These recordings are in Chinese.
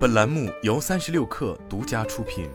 本栏目由三十六氪独家出品。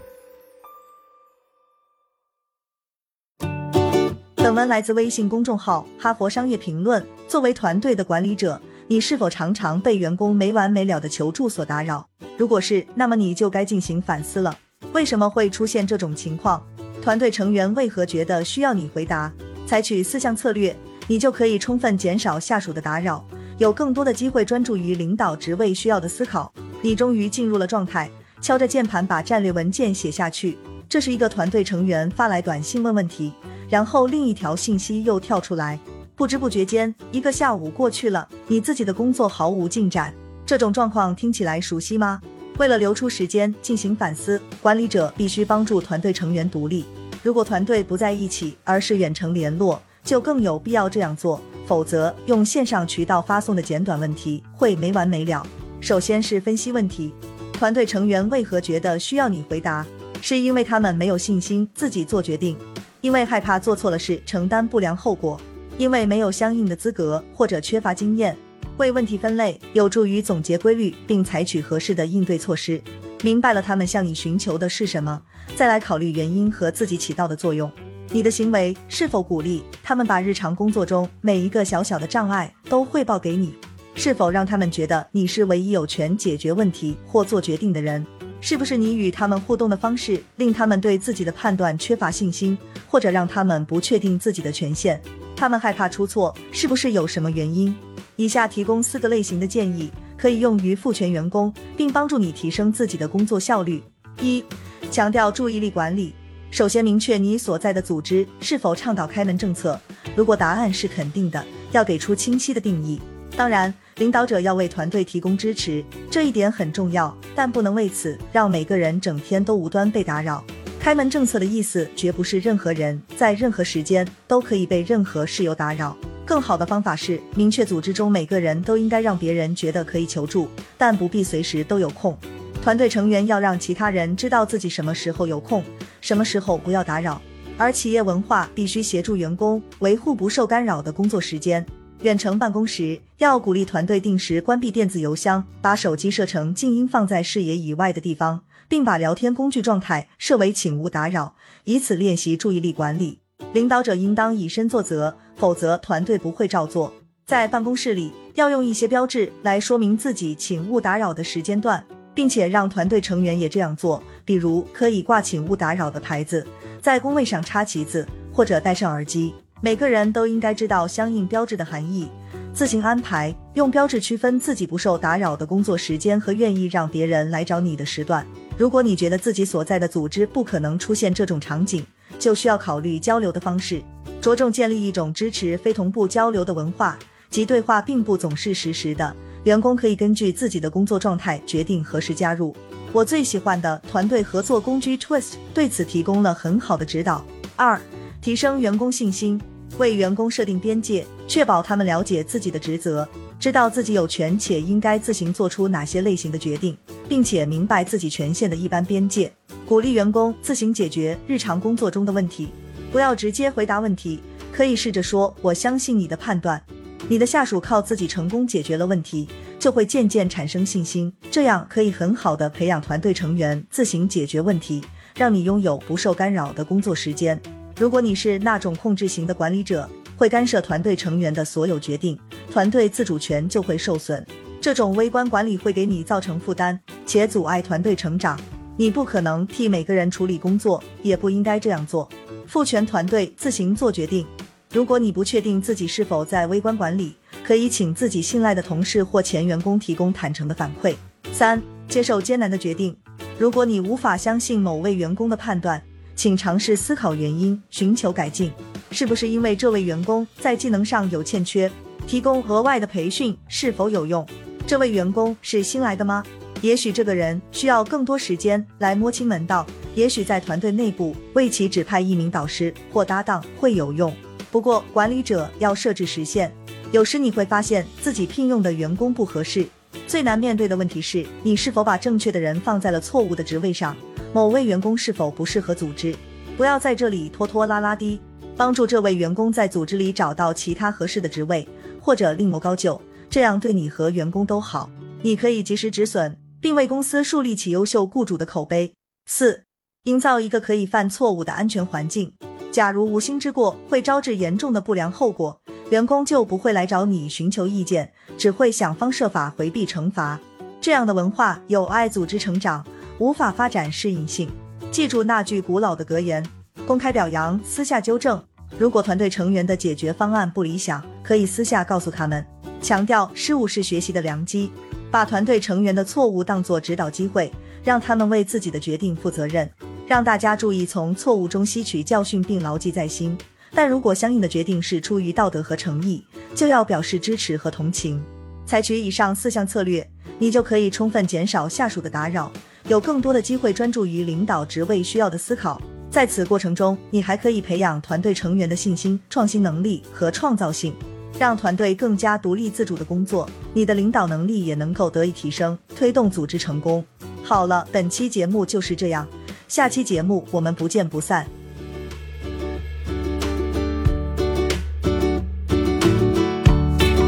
本文来自微信公众号《哈佛商业评论》。作为团队的管理者，你是否常常被员工没完没了的求助所打扰？如果是，那么你就该进行反思了。为什么会出现这种情况？团队成员为何觉得需要你回答？采取四项策略，你就可以充分减少下属的打扰，有更多的机会专注于领导职位需要的思考。你终于进入了状态，敲着键盘把战略文件写下去。这是一个团队成员发来短信问问题，然后另一条信息又跳出来。不知不觉间，一个下午过去了，你自己的工作毫无进展。这种状况听起来熟悉吗？为了留出时间进行反思，管理者必须帮助团队成员独立。如果团队不在一起，而是远程联络，就更有必要这样做。否则，用线上渠道发送的简短问题会没完没了。首先是分析问题，团队成员为何觉得需要你回答？是因为他们没有信心自己做决定，因为害怕做错了事承担不良后果，因为没有相应的资格或者缺乏经验。为问题分类有助于总结规律，并采取合适的应对措施。明白了他们向你寻求的是什么，再来考虑原因和自己起到的作用。你的行为是否鼓励他们把日常工作中每一个小小的障碍都汇报给你？是否让他们觉得你是唯一有权解决问题或做决定的人？是不是你与他们互动的方式令他们对自己的判断缺乏信心，或者让他们不确定自己的权限？他们害怕出错，是不是有什么原因？以下提供四个类型的建议，可以用于赋权员工，并帮助你提升自己的工作效率。一、强调注意力管理。首先，明确你所在的组织是否倡导开门政策。如果答案是肯定的，要给出清晰的定义。当然。领导者要为团队提供支持，这一点很重要，但不能为此让每个人整天都无端被打扰。开门政策的意思绝不是任何人在任何时间都可以被任何事由打扰。更好的方法是明确组织中每个人都应该让别人觉得可以求助，但不必随时都有空。团队成员要让其他人知道自己什么时候有空，什么时候不要打扰。而企业文化必须协助员工维护不受干扰的工作时间。远程办公时，要鼓励团队定时关闭电子邮箱，把手机设成静音，放在视野以外的地方，并把聊天工具状态设为请勿打扰，以此练习注意力管理。领导者应当以身作则，否则团队不会照做。在办公室里，要用一些标志来说明自己请勿打扰的时间段，并且让团队成员也这样做，比如可以挂请勿打扰的牌子，在工位上插旗子，或者戴上耳机。每个人都应该知道相应标志的含义，自行安排用标志区分自己不受打扰的工作时间和愿意让别人来找你的时段。如果你觉得自己所在的组织不可能出现这种场景，就需要考虑交流的方式，着重建立一种支持非同步交流的文化，即对话并不总是实时的。员工可以根据自己的工作状态决定何时加入。我最喜欢的团队合作工具 Twist 对此提供了很好的指导。二、提升员工信心。为员工设定边界，确保他们了解自己的职责，知道自己有权且应该自行做出哪些类型的决定，并且明白自己权限的一般边界。鼓励员工自行解决日常工作中的问题，不要直接回答问题，可以试着说：“我相信你的判断。”你的下属靠自己成功解决了问题，就会渐渐产生信心，这样可以很好的培养团队成员自行解决问题，让你拥有不受干扰的工作时间。如果你是那种控制型的管理者，会干涉团队成员的所有决定，团队自主权就会受损。这种微观管理会给你造成负担，且阻碍团队成长。你不可能替每个人处理工作，也不应该这样做。赋权团队自行做决定。如果你不确定自己是否在微观管理，可以请自己信赖的同事或前员工提供坦诚的反馈。三、接受艰难的决定。如果你无法相信某位员工的判断，请尝试思考原因，寻求改进。是不是因为这位员工在技能上有欠缺？提供额外的培训是否有用？这位员工是新来的吗？也许这个人需要更多时间来摸清门道。也许在团队内部为其指派一名导师或搭档会有用。不过管理者要设置时限。有时你会发现自己聘用的员工不合适。最难面对的问题是你是否把正确的人放在了错误的职位上。某位员工是否不适合组织？不要在这里拖拖拉拉的，帮助这位员工在组织里找到其他合适的职位，或者另谋高就，这样对你和员工都好。你可以及时止损，并为公司树立起优秀雇主的口碑。四、营造一个可以犯错误的安全环境。假如无心之过会招致严重的不良后果，员工就不会来找你寻求意见，只会想方设法回避惩罚。这样的文化有碍组织成长，无法发展适应性。记住那句古老的格言：公开表扬，私下纠正。如果团队成员的解决方案不理想，可以私下告诉他们。强调失误是学习的良机，把团队成员的错误当作指导机会，让他们为自己的决定负责任。让大家注意从错误中吸取教训并牢记在心。但如果相应的决定是出于道德和诚意，就要表示支持和同情。采取以上四项策略，你就可以充分减少下属的打扰，有更多的机会专注于领导职位需要的思考。在此过程中，你还可以培养团队成员的信心、创新能力和创造性，让团队更加独立自主的工作。你的领导能力也能够得以提升，推动组织成功。好了，本期节目就是这样，下期节目我们不见不散。